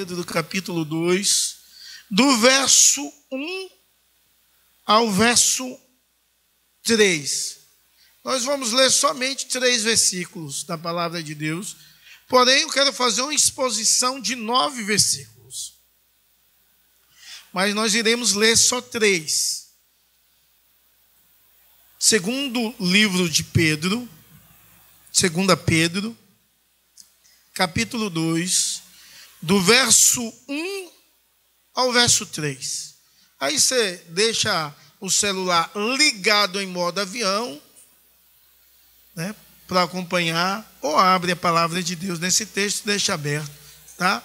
Pedro, capítulo 2, do verso 1 ao verso 3. Nós vamos ler somente três versículos da palavra de Deus, porém eu quero fazer uma exposição de nove versículos. Mas nós iremos ler só três. Segundo livro de Pedro, segunda Pedro, capítulo 2, do verso 1 ao verso 3. Aí você deixa o celular ligado em modo avião, né, para acompanhar, ou abre a palavra de Deus nesse texto, deixa aberto, tá?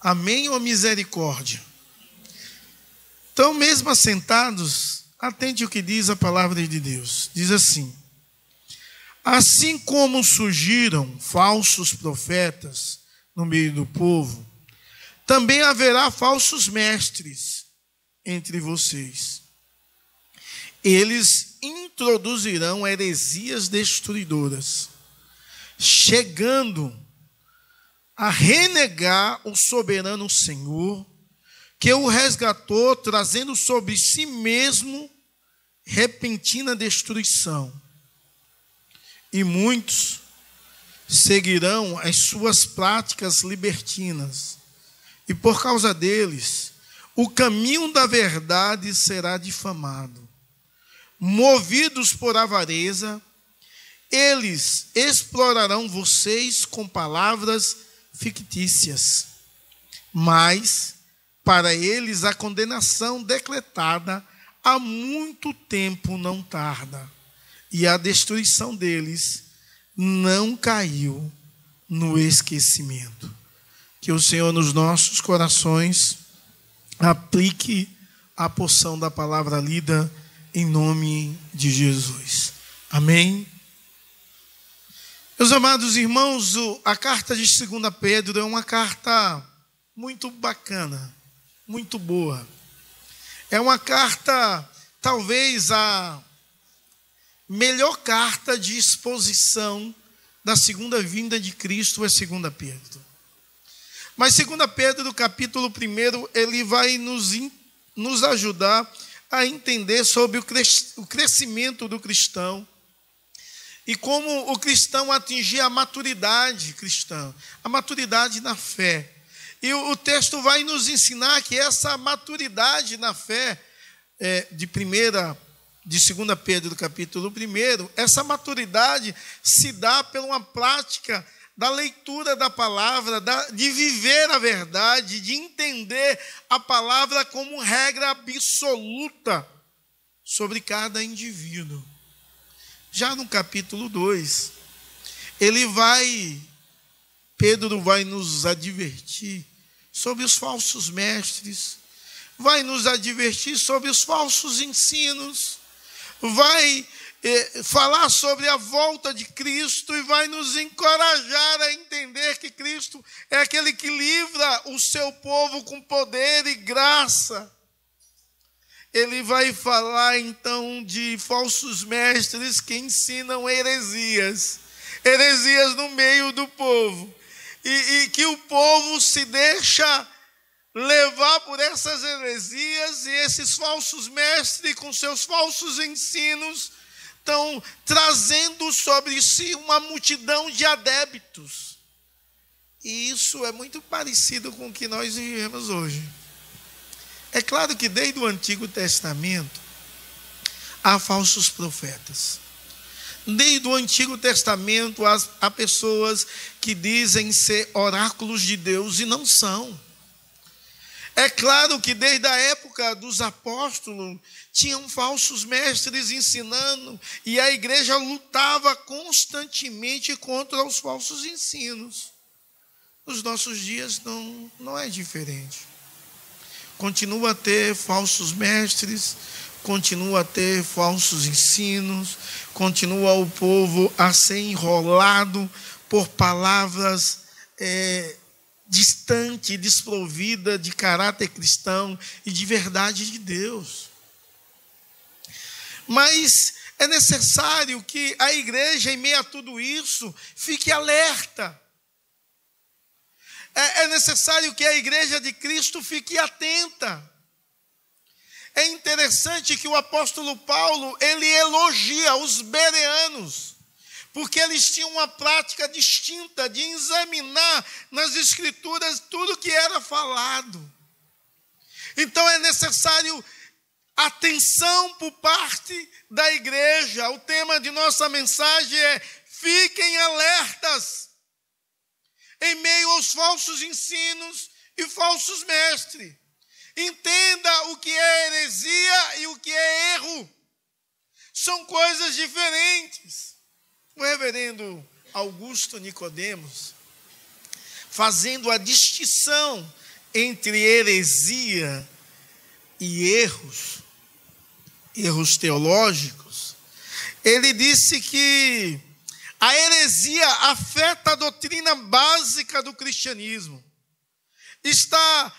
Amém ou misericórdia? Então, mesmo assentados, atente o que diz a palavra de Deus. Diz assim: Assim como surgiram falsos profetas no meio do povo, também haverá falsos mestres entre vocês. Eles introduzirão heresias destruidoras, chegando a renegar o soberano Senhor, que o resgatou, trazendo sobre si mesmo repentina destruição. E muitos seguirão as suas práticas libertinas, e por causa deles, o caminho da verdade será difamado movidos por avareza, eles explorarão vocês com palavras fictícias. Mas para eles a condenação decretada há muito tempo não tarda, e a destruição deles não caiu no esquecimento. Que o Senhor nos nossos corações aplique a porção da palavra lida em nome de Jesus. Amém. Meus amados irmãos, a carta de 2 Pedro é uma carta muito bacana, muito boa. É uma carta, talvez a melhor carta de exposição da segunda vinda de Cristo é 2 Pedro. Mas 2 Pedro, capítulo 1, ele vai nos, nos ajudar a entender sobre o crescimento do cristão e como o cristão atingir a maturidade cristã, a maturidade na fé. E o texto vai nos ensinar que essa maturidade na fé, é, de primeira, de 2 Pedro, capítulo 1, essa maturidade se dá por uma prática da leitura da palavra, da, de viver a verdade, de entender a palavra como regra absoluta sobre cada indivíduo. Já no capítulo 2, ele vai, Pedro vai nos advertir sobre os falsos mestres, vai nos advertir sobre os falsos ensinos, vai falar sobre a volta de Cristo e vai nos encorajar a entender que Cristo é aquele que livra o seu povo com poder e graça. Ele vai falar então de falsos mestres que ensinam heresias, heresias no meio do povo, e, e que o povo se deixa levar por essas heresias e esses falsos mestres com seus falsos ensinos estão trazendo sobre si uma multidão de adébitos. E isso é muito parecido com o que nós vivemos hoje. É claro que desde o Antigo Testamento há falsos profetas. Desde o Antigo Testamento há pessoas que dizem ser oráculos de Deus e não são. É claro que desde a época dos apóstolos tinham falsos mestres ensinando e a igreja lutava constantemente contra os falsos ensinos. Nos nossos dias não, não é diferente. Continua a ter falsos mestres, continua a ter falsos ensinos, continua o povo a ser enrolado por palavras é, distante, desprovida de caráter cristão e de verdade de Deus. Mas é necessário que a igreja, em meio a tudo isso, fique alerta. é, é necessário que a igreja de Cristo fique atenta. É interessante que o apóstolo Paulo, ele elogia os bereanos, porque eles tinham uma prática distinta de examinar nas escrituras tudo que era falado. Então é necessário atenção por parte da igreja. O tema de nossa mensagem é: fiquem alertas em meio aos falsos ensinos e falsos mestres. Entenda o que é heresia e o que é erro. São coisas diferentes. O reverendo Augusto Nicodemos, fazendo a distinção entre heresia e erros, erros teológicos, ele disse que a heresia afeta a doutrina básica do cristianismo. Está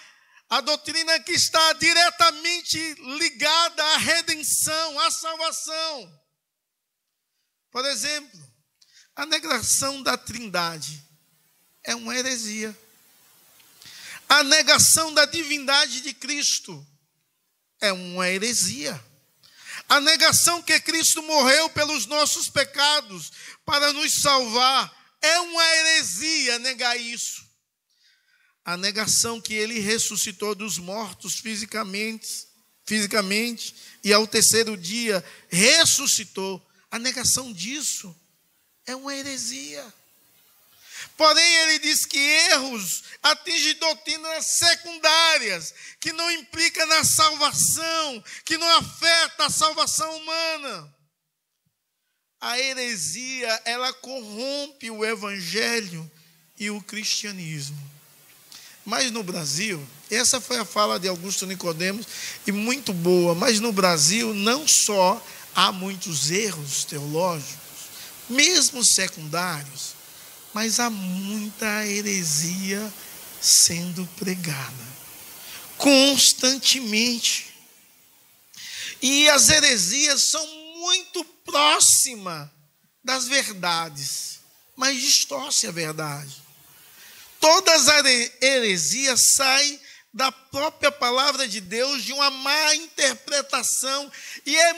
a doutrina que está diretamente ligada à redenção, à salvação. Por exemplo, a negação da Trindade é uma heresia. A negação da divindade de Cristo é uma heresia. A negação que Cristo morreu pelos nossos pecados para nos salvar é uma heresia negar isso a negação que ele ressuscitou dos mortos fisicamente, fisicamente e ao terceiro dia ressuscitou. A negação disso é uma heresia. Porém, ele diz que erros atingem doutrinas secundárias, que não implica na salvação, que não afeta a salvação humana. A heresia, ela corrompe o evangelho e o cristianismo. Mas no Brasil, essa foi a fala de Augusto Nicodemos, e muito boa, mas no Brasil não só há muitos erros teológicos, mesmo secundários, mas há muita heresia sendo pregada constantemente. E as heresias são muito próximas das verdades, mas distorce a verdade. Todas as heresias saem da própria palavra de Deus, de uma má interpretação, e é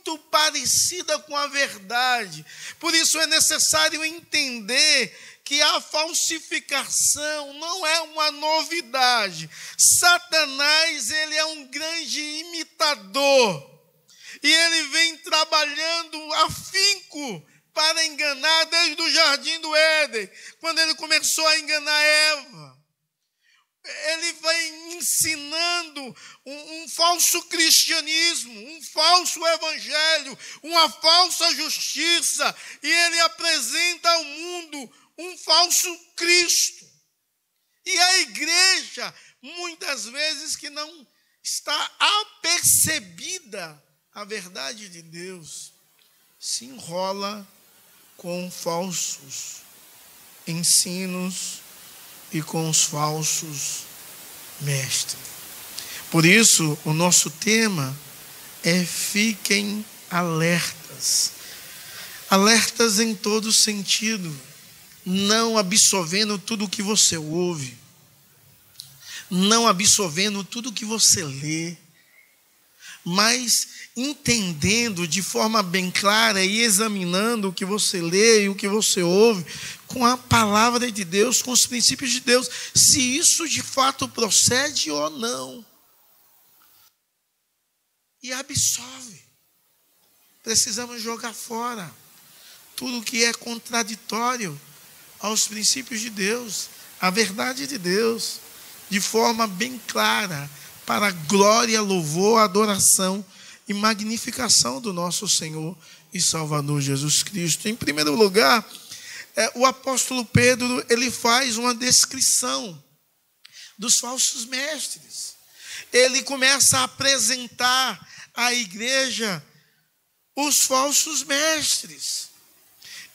muito parecida com a verdade. Por isso é necessário entender que a falsificação não é uma novidade. Satanás, ele é um grande imitador. E ele vem trabalhando afinco para enganar desde o jardim do Éden, quando ele começou a enganar Eva. Ele vai ensinando um, um, falso cristianismo, um falso evangelho, uma falsa justiça, e ele apresenta ao mundo um falso Cristo. E a igreja, muitas vezes, que não está apercebida a verdade de Deus, se enrola com falsos ensinos e com os falsos mestres. Por isso, o nosso tema é fiquem alertas. Alertas em todo sentido, não absorvendo tudo o que você ouve, não absorvendo tudo o que você lê, mas entendendo de forma bem clara e examinando o que você lê e o que você ouve com a palavra de Deus, com os princípios de Deus, se isso de fato procede ou não. E absorve. Precisamos jogar fora tudo que é contraditório aos princípios de Deus, à verdade de Deus, de forma bem clara, para glória, louvor, adoração e magnificação do nosso Senhor e Salvador Jesus Cristo. Em primeiro lugar, é, o apóstolo Pedro ele faz uma descrição dos falsos mestres. Ele começa a apresentar à igreja os falsos mestres.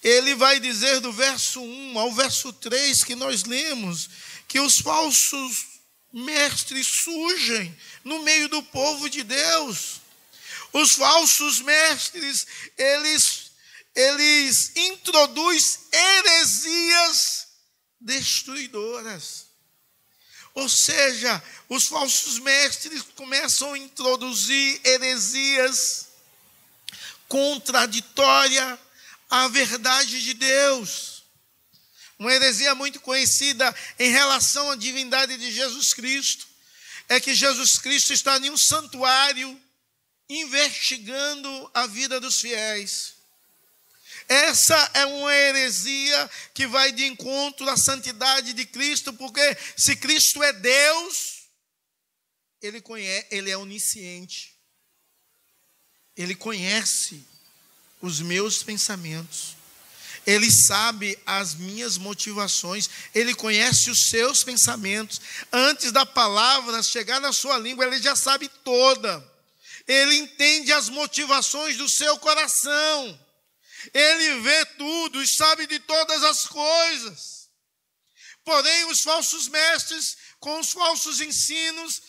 Ele vai dizer do verso 1 ao verso 3 que nós lemos que os falsos mestres surgem no meio do povo de Deus. Os falsos mestres, eles, eles introduzem heresias destruidoras. Ou seja, os falsos mestres começam a introduzir heresias contraditórias à verdade de Deus. Uma heresia muito conhecida em relação à divindade de Jesus Cristo é que Jesus Cristo está em um santuário investigando a vida dos fiéis. Essa é uma heresia que vai de encontro à santidade de Cristo, porque se Cristo é Deus, ele conhece, ele é onisciente. Ele conhece os meus pensamentos. Ele sabe as minhas motivações, ele conhece os seus pensamentos. Antes da palavra chegar na sua língua, ele já sabe toda. Ele entende as motivações do seu coração. Ele vê tudo e sabe de todas as coisas. Porém, os falsos mestres, com os falsos ensinos,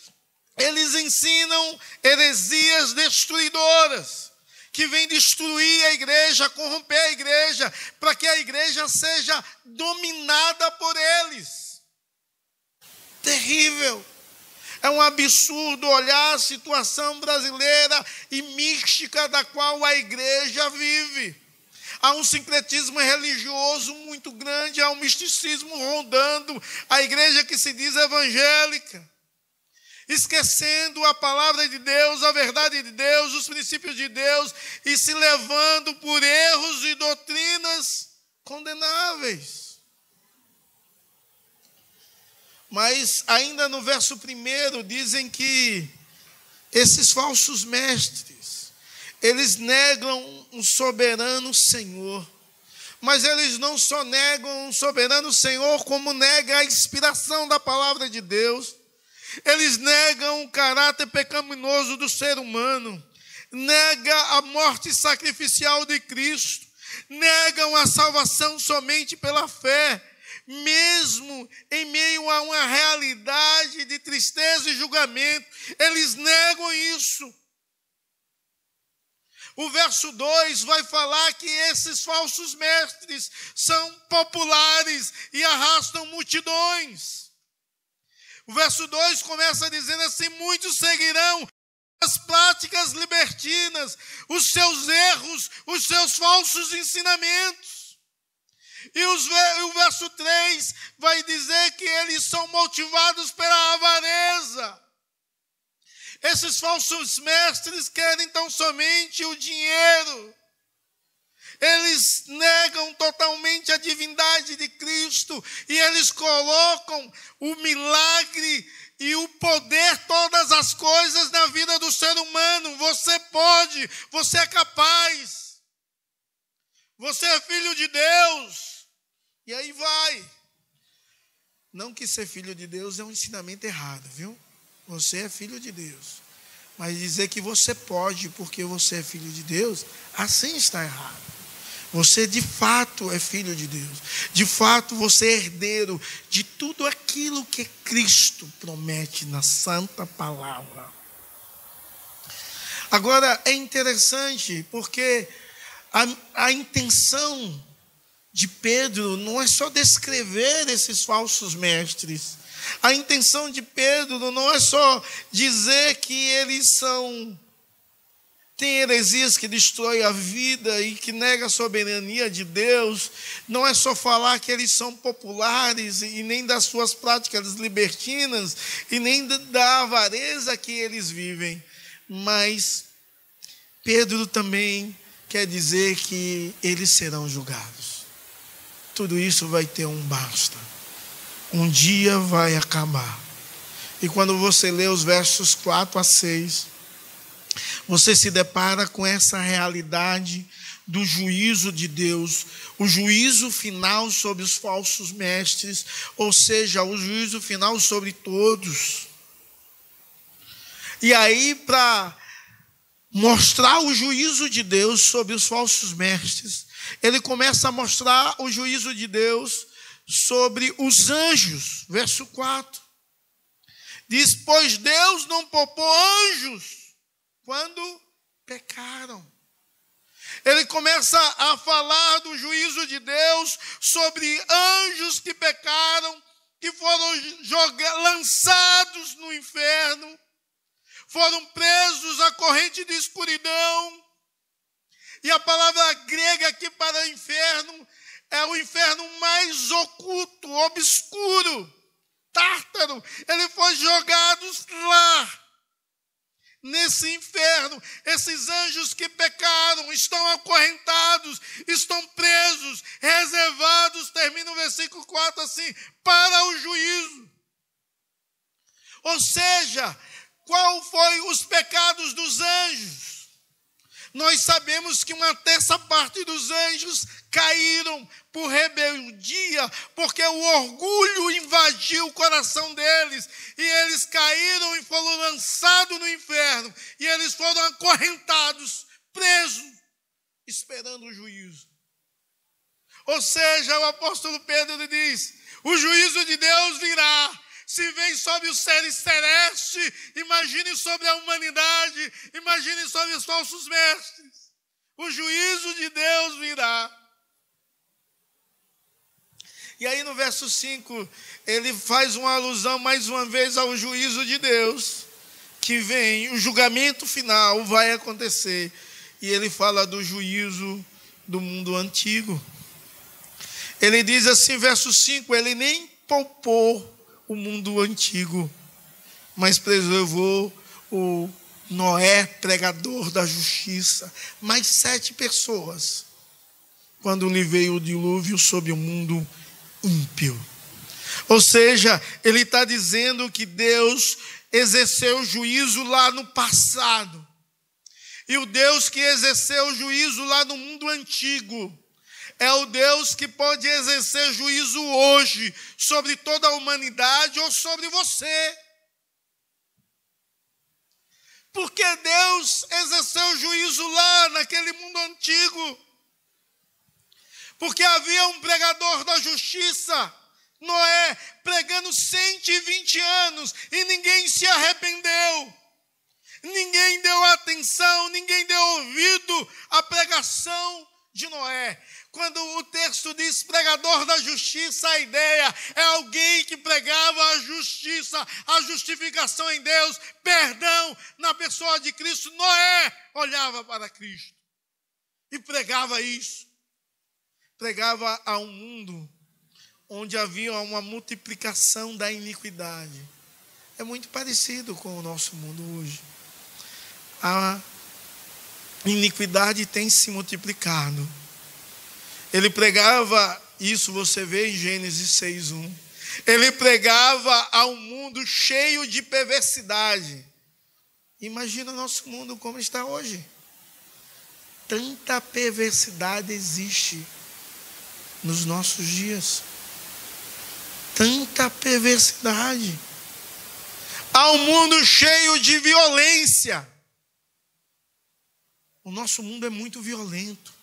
eles ensinam heresias destruidoras, que vêm destruir a igreja, corromper a igreja, para que a igreja seja dominada por eles. Terrível. É um absurdo olhar a situação brasileira e mística da qual a igreja vive. Há um sincretismo religioso muito grande, há um misticismo rondando a igreja que se diz evangélica. Esquecendo a palavra de Deus, a verdade de Deus, os princípios de Deus e se levando por erros e doutrinas condenáveis. Mas ainda no verso primeiro dizem que esses falsos mestres eles negam um soberano Senhor. Mas eles não só negam um soberano Senhor, como nega a inspiração da palavra de Deus. Eles negam o caráter pecaminoso do ser humano, nega a morte sacrificial de Cristo, negam a salvação somente pela fé, mesmo em meio a uma realidade de tristeza e julgamento, eles negam isso. O verso 2 vai falar que esses falsos mestres são populares e arrastam multidões. O verso 2 começa dizendo assim: muitos seguirão as práticas libertinas, os seus erros, os seus falsos ensinamentos. E os, o verso 3 vai dizer que eles são motivados pela avareza. Esses falsos mestres querem tão somente o dinheiro. Eles negam totalmente a divindade de Cristo e eles colocam o milagre e o poder, todas as coisas na vida do ser humano. Você pode, você é capaz. Você é filho de Deus. E aí vai. Não que ser filho de Deus é um ensinamento errado, viu? Você é filho de Deus. Mas dizer que você pode porque você é filho de Deus, assim está errado. Você de fato é filho de Deus. De fato você é herdeiro de tudo aquilo que Cristo promete na santa palavra. Agora é interessante porque a, a intenção de Pedro não é só descrever esses falsos mestres, a intenção de Pedro não é só dizer que eles são tem heresias que destrói a vida e que nega a soberania de Deus, não é só falar que eles são populares e nem das suas práticas libertinas e nem da avareza que eles vivem, mas Pedro também quer dizer que eles serão julgados. Tudo isso vai ter um basta um dia vai acabar. E quando você lê os versos 4 a 6, você se depara com essa realidade do juízo de Deus, o juízo final sobre os falsos mestres, ou seja, o juízo final sobre todos. E aí, para mostrar o juízo de Deus sobre os falsos mestres, ele começa a mostrar o juízo de Deus sobre os anjos, verso 4. Diz: Pois Deus não poupou anjos quando pecaram. ele começa a falar do juízo de Deus sobre anjos que pecaram, que foram lançados no inferno, foram presos à corrente de escuridão. E a palavra grega aqui para inferno é o inferno mais oculto, obscuro, tártaro. Ele foi jogado lá nesse inferno. Esses anjos que pecaram estão acorrentados, estão presos, reservados, termina o versículo 4 assim, para o juízo. Ou seja, qual foi os pecados dos anjos? Nós sabemos que uma terça parte dos anjos caíram por rebeldia, porque o orgulho invadiu o coração deles, e eles caíram e foram lançados no inferno, e eles foram acorrentados, presos, esperando o juízo. Ou seja, o apóstolo Pedro diz: o juízo de Deus virá se vem sobre os seres celestes, imagine sobre a humanidade, imagine sobre os falsos mestres. O juízo de Deus virá. E aí no verso 5, ele faz uma alusão mais uma vez ao juízo de Deus, que vem, o julgamento final vai acontecer. E ele fala do juízo do mundo antigo. Ele diz assim, verso 5: Ele nem poupou o mundo antigo, mas preservou o Noé, pregador da justiça, mais sete pessoas, quando lhe veio o dilúvio sobre o mundo ímpio. Ou seja, ele está dizendo que Deus exerceu juízo lá no passado. E o Deus que exerceu juízo lá no mundo antigo é o Deus que pode exercer juízo hoje sobre toda a humanidade ou sobre você. Porque Deus exerceu juízo lá naquele mundo antigo. Porque havia um pregador da justiça, Noé, pregando 120 anos e ninguém se arrependeu. Ninguém deu atenção, ninguém deu ouvido à pregação de Noé. Quando o texto diz pregador da justiça, a ideia é alguém que pregava a justiça, a justificação em Deus, perdão na pessoa de Cristo. Noé olhava para Cristo e pregava isso. Pregava a um mundo onde havia uma multiplicação da iniquidade. É muito parecido com o nosso mundo hoje. A iniquidade tem se multiplicado ele pregava, isso você vê em Gênesis 6:1. Ele pregava a um mundo cheio de perversidade. Imagina o nosso mundo como está hoje. Tanta perversidade existe nos nossos dias. Tanta perversidade. Há um mundo cheio de violência. O nosso mundo é muito violento.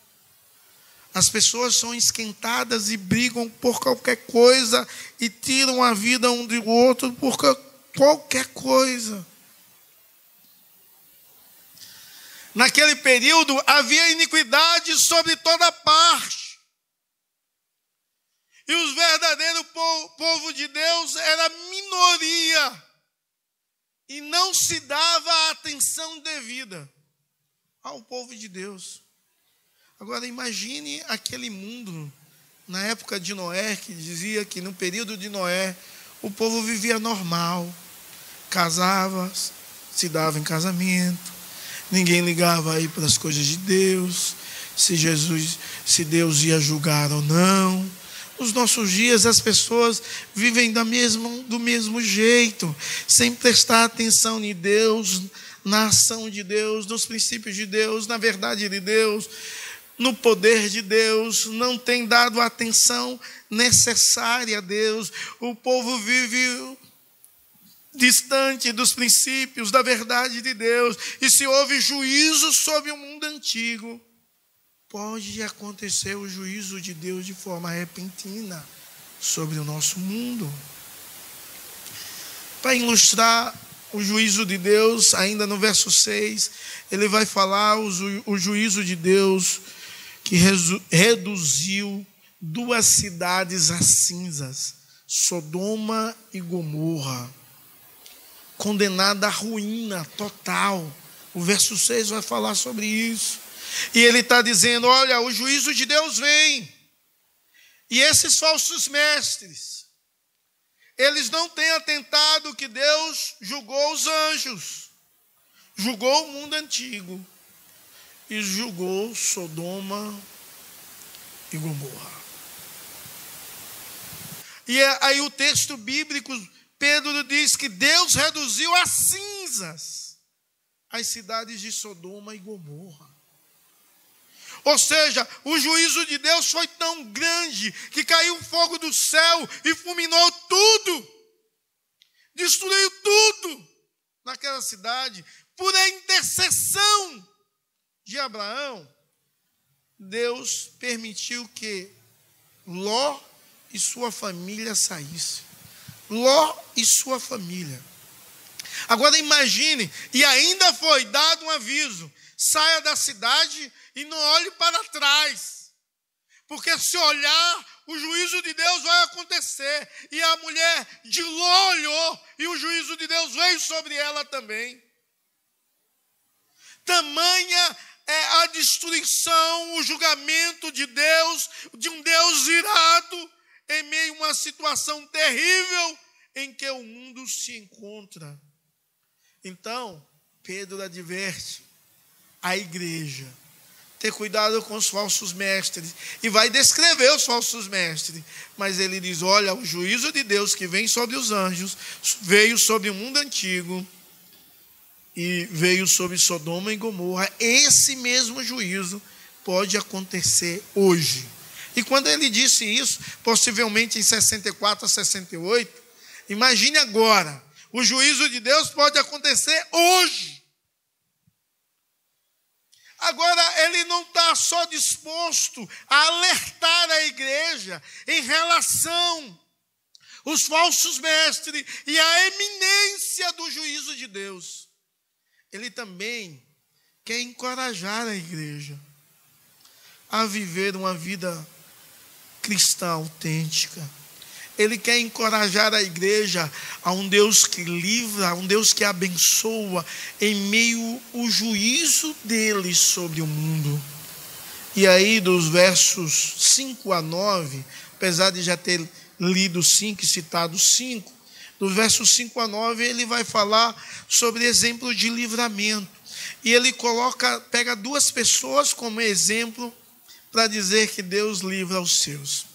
As pessoas são esquentadas e brigam por qualquer coisa e tiram a vida um do outro por qualquer coisa. Naquele período havia iniquidade sobre toda parte. E o verdadeiro povo de Deus era minoria. E não se dava a atenção devida ao povo de Deus. Agora imagine aquele mundo na época de Noé, que dizia que no período de Noé o povo vivia normal, casava, se dava em casamento, ninguém ligava aí para as coisas de Deus, se Jesus, se Deus ia julgar ou não. Nos nossos dias as pessoas vivem da mesma, do mesmo jeito, sem prestar atenção em Deus, na ação de Deus, nos princípios de Deus, na verdade de Deus no poder de Deus, não tem dado a atenção necessária a Deus. O povo vive distante dos princípios, da verdade de Deus. E se houve juízo sobre o mundo antigo, pode acontecer o juízo de Deus de forma repentina sobre o nosso mundo. Para ilustrar o juízo de Deus, ainda no verso 6, ele vai falar o, o juízo de Deus que reduziu duas cidades a cinzas, Sodoma e Gomorra, condenada à ruína total. O verso 6 vai falar sobre isso. E ele está dizendo: olha, o juízo de Deus vem. E esses falsos mestres, eles não têm atentado que Deus julgou os anjos, julgou o mundo antigo e julgou Sodoma e Gomorra. E é, aí o texto bíblico, Pedro diz que Deus reduziu a cinzas as cidades de Sodoma e Gomorra. Ou seja, o juízo de Deus foi tão grande que caiu fogo do céu e fulminou tudo, destruiu tudo naquela cidade, por a intercessão de Abraão. Deus permitiu que Ló e sua família saíssem. Ló e sua família. Agora imagine, e ainda foi dado um aviso: saia da cidade e não olhe para trás. Porque se olhar, o juízo de Deus vai acontecer. E a mulher de Ló olhou, e o juízo de Deus veio sobre ela também. Tamanha é a destruição, o julgamento de Deus, de um Deus irado, em meio a uma situação terrível em que o mundo se encontra. Então, Pedro adverte a igreja ter cuidado com os falsos mestres. E vai descrever os falsos mestres. Mas ele diz: olha, o juízo de Deus que vem sobre os anjos veio sobre o mundo antigo e veio sobre Sodoma e Gomorra. Esse mesmo juízo pode acontecer hoje. E quando ele disse isso, possivelmente em 64 a 68, imagine agora: o juízo de Deus pode acontecer hoje. Agora, ele não está só disposto a alertar a igreja em relação os falsos mestres e a eminência do juízo de Deus. Ele também quer encorajar a igreja a viver uma vida cristã autêntica ele quer encorajar a igreja a um Deus que livra, a um Deus que abençoa em meio ao juízo dele sobre o mundo. E aí, dos versos 5 a 9, apesar de já ter lido 5 e citado 5, do verso 5 a 9, ele vai falar sobre exemplo de livramento. E ele coloca, pega duas pessoas como exemplo para dizer que Deus livra os seus.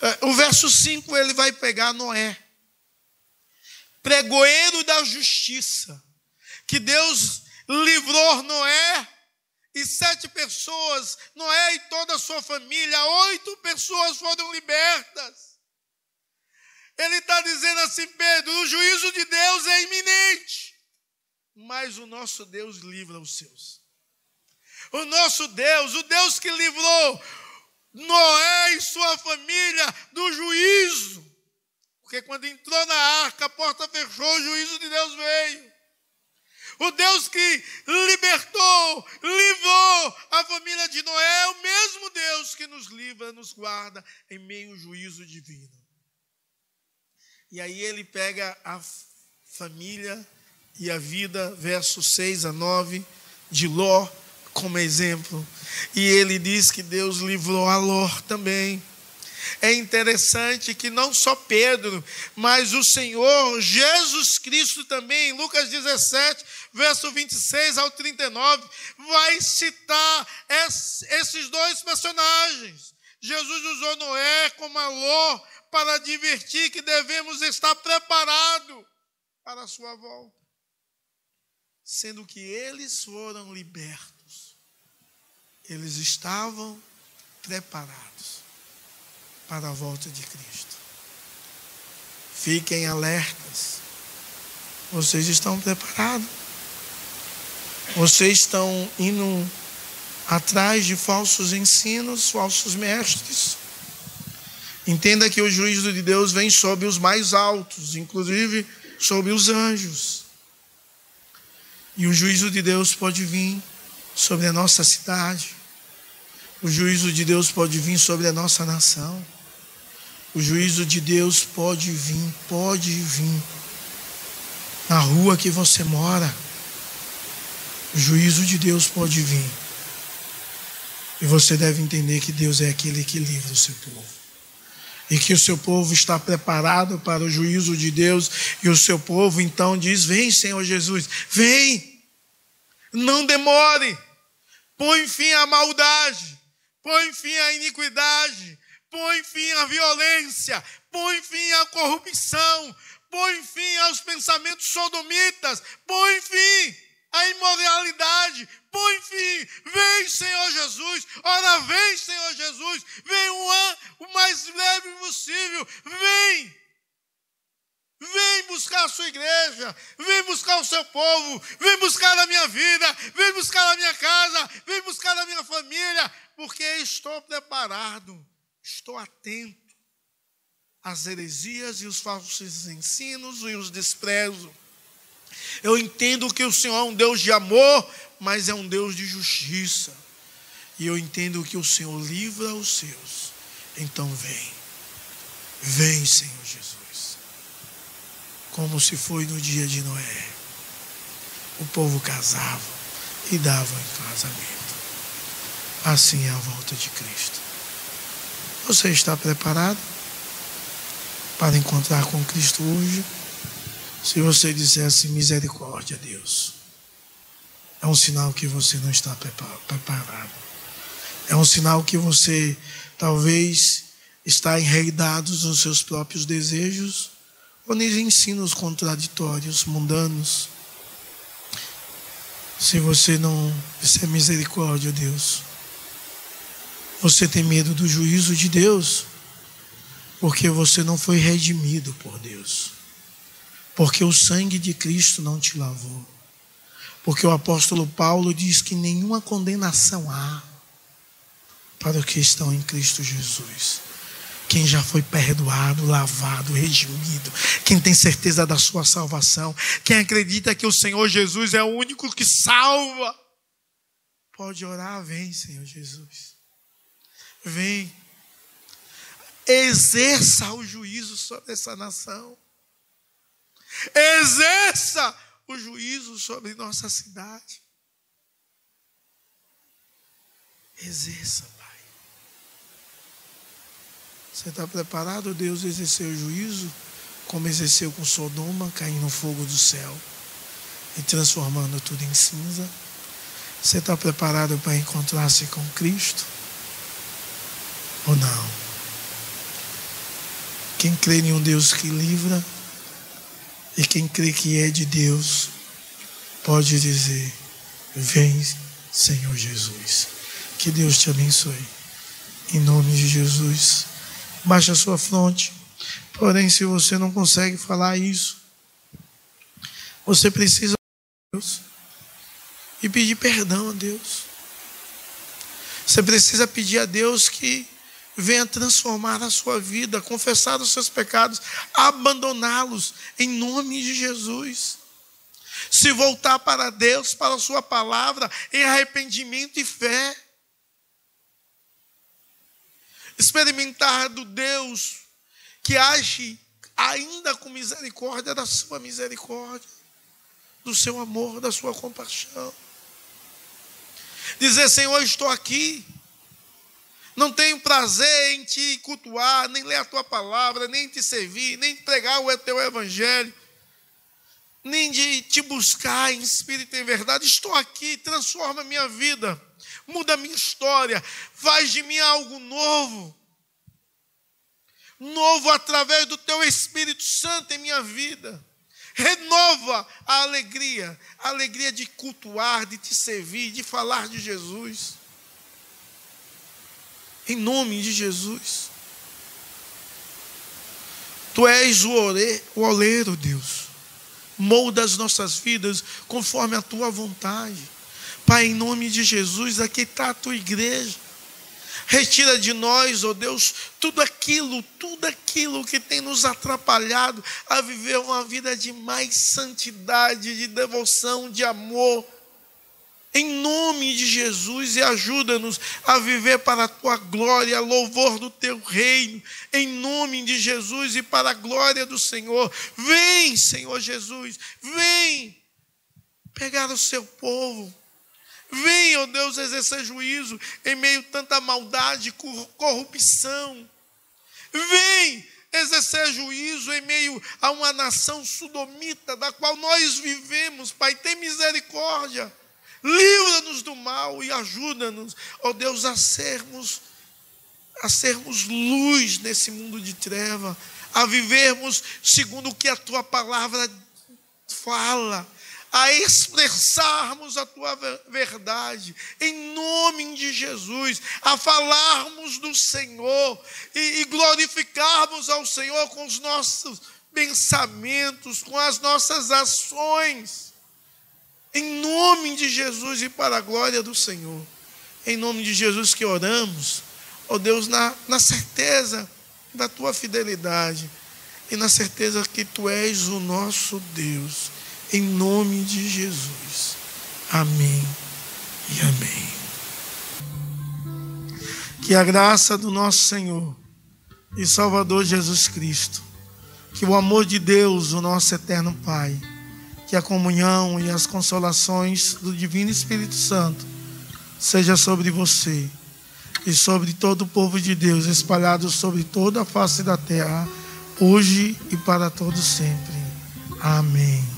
É, o verso 5 ele vai pegar Noé, pregoeiro da justiça, que Deus livrou Noé e sete pessoas, Noé e toda a sua família, oito pessoas foram libertas. Ele está dizendo assim, Pedro: o juízo de Deus é iminente, mas o nosso Deus livra os seus. O nosso Deus, o Deus que livrou Noé e sua família do juízo. Porque quando entrou na arca, a porta fechou, o juízo de Deus veio. O Deus que libertou, livrou a família de Noé é o mesmo Deus que nos livra, nos guarda em meio ao juízo divino. E aí ele pega a família e a vida, versos 6 a 9, de Ló, como exemplo. E ele diz que Deus livrou a Ló também. É interessante que não só Pedro, mas o Senhor Jesus Cristo também, Lucas 17, verso 26 ao 39, vai citar esses dois personagens. Jesus usou Noé como a Ló para advertir que devemos estar preparados para a sua volta, sendo que eles foram libertos eles estavam preparados para a volta de Cristo. Fiquem alertas. Vocês estão preparados? Vocês estão indo atrás de falsos ensinos, falsos mestres? Entenda que o juízo de Deus vem sobre os mais altos, inclusive sobre os anjos. E o juízo de Deus pode vir sobre a nossa cidade. O juízo de Deus pode vir sobre a nossa nação. O juízo de Deus pode vir, pode vir na rua que você mora. O juízo de Deus pode vir. E você deve entender que Deus é aquele que livra o seu povo e que o seu povo está preparado para o juízo de Deus, e o seu povo então diz: Vem, Senhor Jesus, vem, não demore, põe fim à maldade, põe fim à iniquidade, põe fim à violência, põe fim à corrupção, põe fim aos pensamentos sodomitas, põe fim à imoralidade, põe fim. Vem, Senhor Jesus. Ora, vem, Senhor Jesus. Vem o, an, o mais breve possível. Vem. Vem buscar a sua igreja, vem buscar o seu povo, vem buscar a minha vida, vem buscar a minha casa, vem buscar a minha família, porque estou preparado, estou atento às heresias e os falsos ensinos e os desprezos. Eu entendo que o Senhor é um Deus de amor, mas é um Deus de justiça. E eu entendo que o Senhor livra os seus. Então vem. Vem, Senhor Jesus. Como se foi no dia de Noé. O povo casava e dava em casamento. Assim é a volta de Cristo. Você está preparado para encontrar com Cristo hoje? Se você dissesse misericórdia, Deus, é um sinal que você não está preparado. É um sinal que você talvez está enreidado nos seus próprios desejos ou nos ensinos contraditórios, mundanos. Se você não disser misericórdia, Deus, você tem medo do juízo de Deus, porque você não foi redimido por Deus porque o sangue de Cristo não te lavou. Porque o apóstolo Paulo diz que nenhuma condenação há para os que estão em Cristo Jesus. Quem já foi perdoado, lavado, redimido, quem tem certeza da sua salvação, quem acredita que o Senhor Jesus é o único que salva, pode orar, vem, Senhor Jesus. Vem. Exerça o juízo sobre essa nação. Exerça o juízo sobre nossa cidade. Exerça, Pai. Você está preparado, Deus, exercer o juízo, como exerceu com Sodoma, caindo no fogo do céu e transformando tudo em cinza? Você está preparado para encontrar-se com Cristo? Ou não? Quem crê em um Deus que livra, e quem crê que é de Deus, pode dizer: Vem, Senhor Jesus. Que Deus te abençoe. Em nome de Jesus. Baixa a sua fronte. Porém, se você não consegue falar isso, você precisa de Deus e pedir perdão a Deus. Você precisa pedir a Deus que venha transformar a sua vida, confessar os seus pecados, abandoná-los em nome de Jesus. Se voltar para Deus, para a Sua palavra, em arrependimento e fé. Experimentar do Deus que age ainda com misericórdia da Sua misericórdia, do seu amor, da Sua compaixão. Dizer, Senhor, estou aqui não tenho prazer em te cultuar, nem ler a tua palavra, nem te servir, nem pregar o teu evangelho, nem de te buscar em espírito e em verdade. Estou aqui, transforma a minha vida, muda a minha história, faz de mim algo novo. Novo através do teu Espírito Santo em minha vida. Renova a alegria, a alegria de cultuar, de te servir, de falar de Jesus. Em nome de Jesus. Tu és o, o oleiro, Deus. Molda as nossas vidas conforme a tua vontade. Pai, em nome de Jesus, aqui está a tua igreja. Retira de nós, ó oh Deus, tudo aquilo, tudo aquilo que tem nos atrapalhado a viver uma vida de mais santidade, de devoção, de amor. Em nome de Jesus, e ajuda-nos a viver para a tua glória, louvor do teu reino. Em nome de Jesus e para a glória do Senhor. Vem, Senhor Jesus, vem pegar o seu povo Vem, ó oh Deus, exercer juízo em meio a tanta maldade, corrupção. Vem exercer juízo em meio a uma nação sudomita, da qual nós vivemos. Pai, tem misericórdia. Livra-nos do mal e ajuda-nos, ó oh Deus, a sermos a sermos luz nesse mundo de treva, a vivermos segundo o que a tua palavra fala a expressarmos a tua verdade, em nome de Jesus, a falarmos do Senhor e, e glorificarmos ao Senhor com os nossos pensamentos, com as nossas ações, em nome de Jesus e para a glória do Senhor. Em nome de Jesus que oramos, ó Deus, na, na certeza da tua fidelidade e na certeza que tu és o nosso Deus em nome de Jesus. Amém e amém. Que a graça do nosso Senhor e Salvador Jesus Cristo, que o amor de Deus, o nosso eterno Pai, que a comunhão e as consolações do Divino Espírito Santo seja sobre você e sobre todo o povo de Deus espalhado sobre toda a face da terra, hoje e para todo sempre. Amém.